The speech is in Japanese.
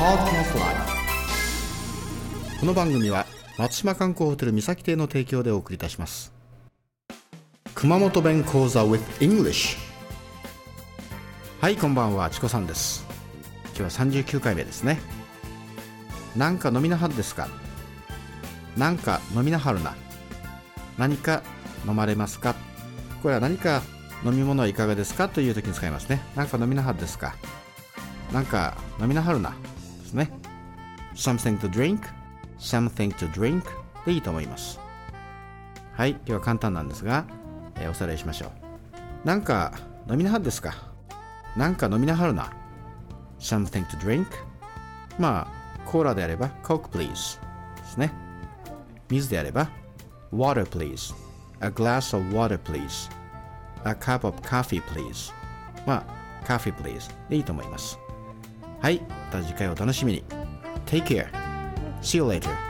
この番組は松島観光ホテル三崎邸の提供でお送りいたします。熊本弁講座 with English はいこんばんはチコさんです。今日は39回目ですね。なんか飲みなはるですか？なんか飲みなはるな。何か飲まれますか？これは何か飲み物はいかがですか？という時に使いますね。なんか飲みなはるですか？なんか飲みなはるな。ですね something to drink something to drink でいいと思いますはい今日は簡単なんですが、えーおさらいしましょうなんか飲みなはるですかなんか飲みなはるな something to drink まあコーラであれば Coke please ですね水であれば Water please A glass of water please A cup of coffee please まあ Coffee please でいいと思いますはいた次回お楽しみに Take care See you later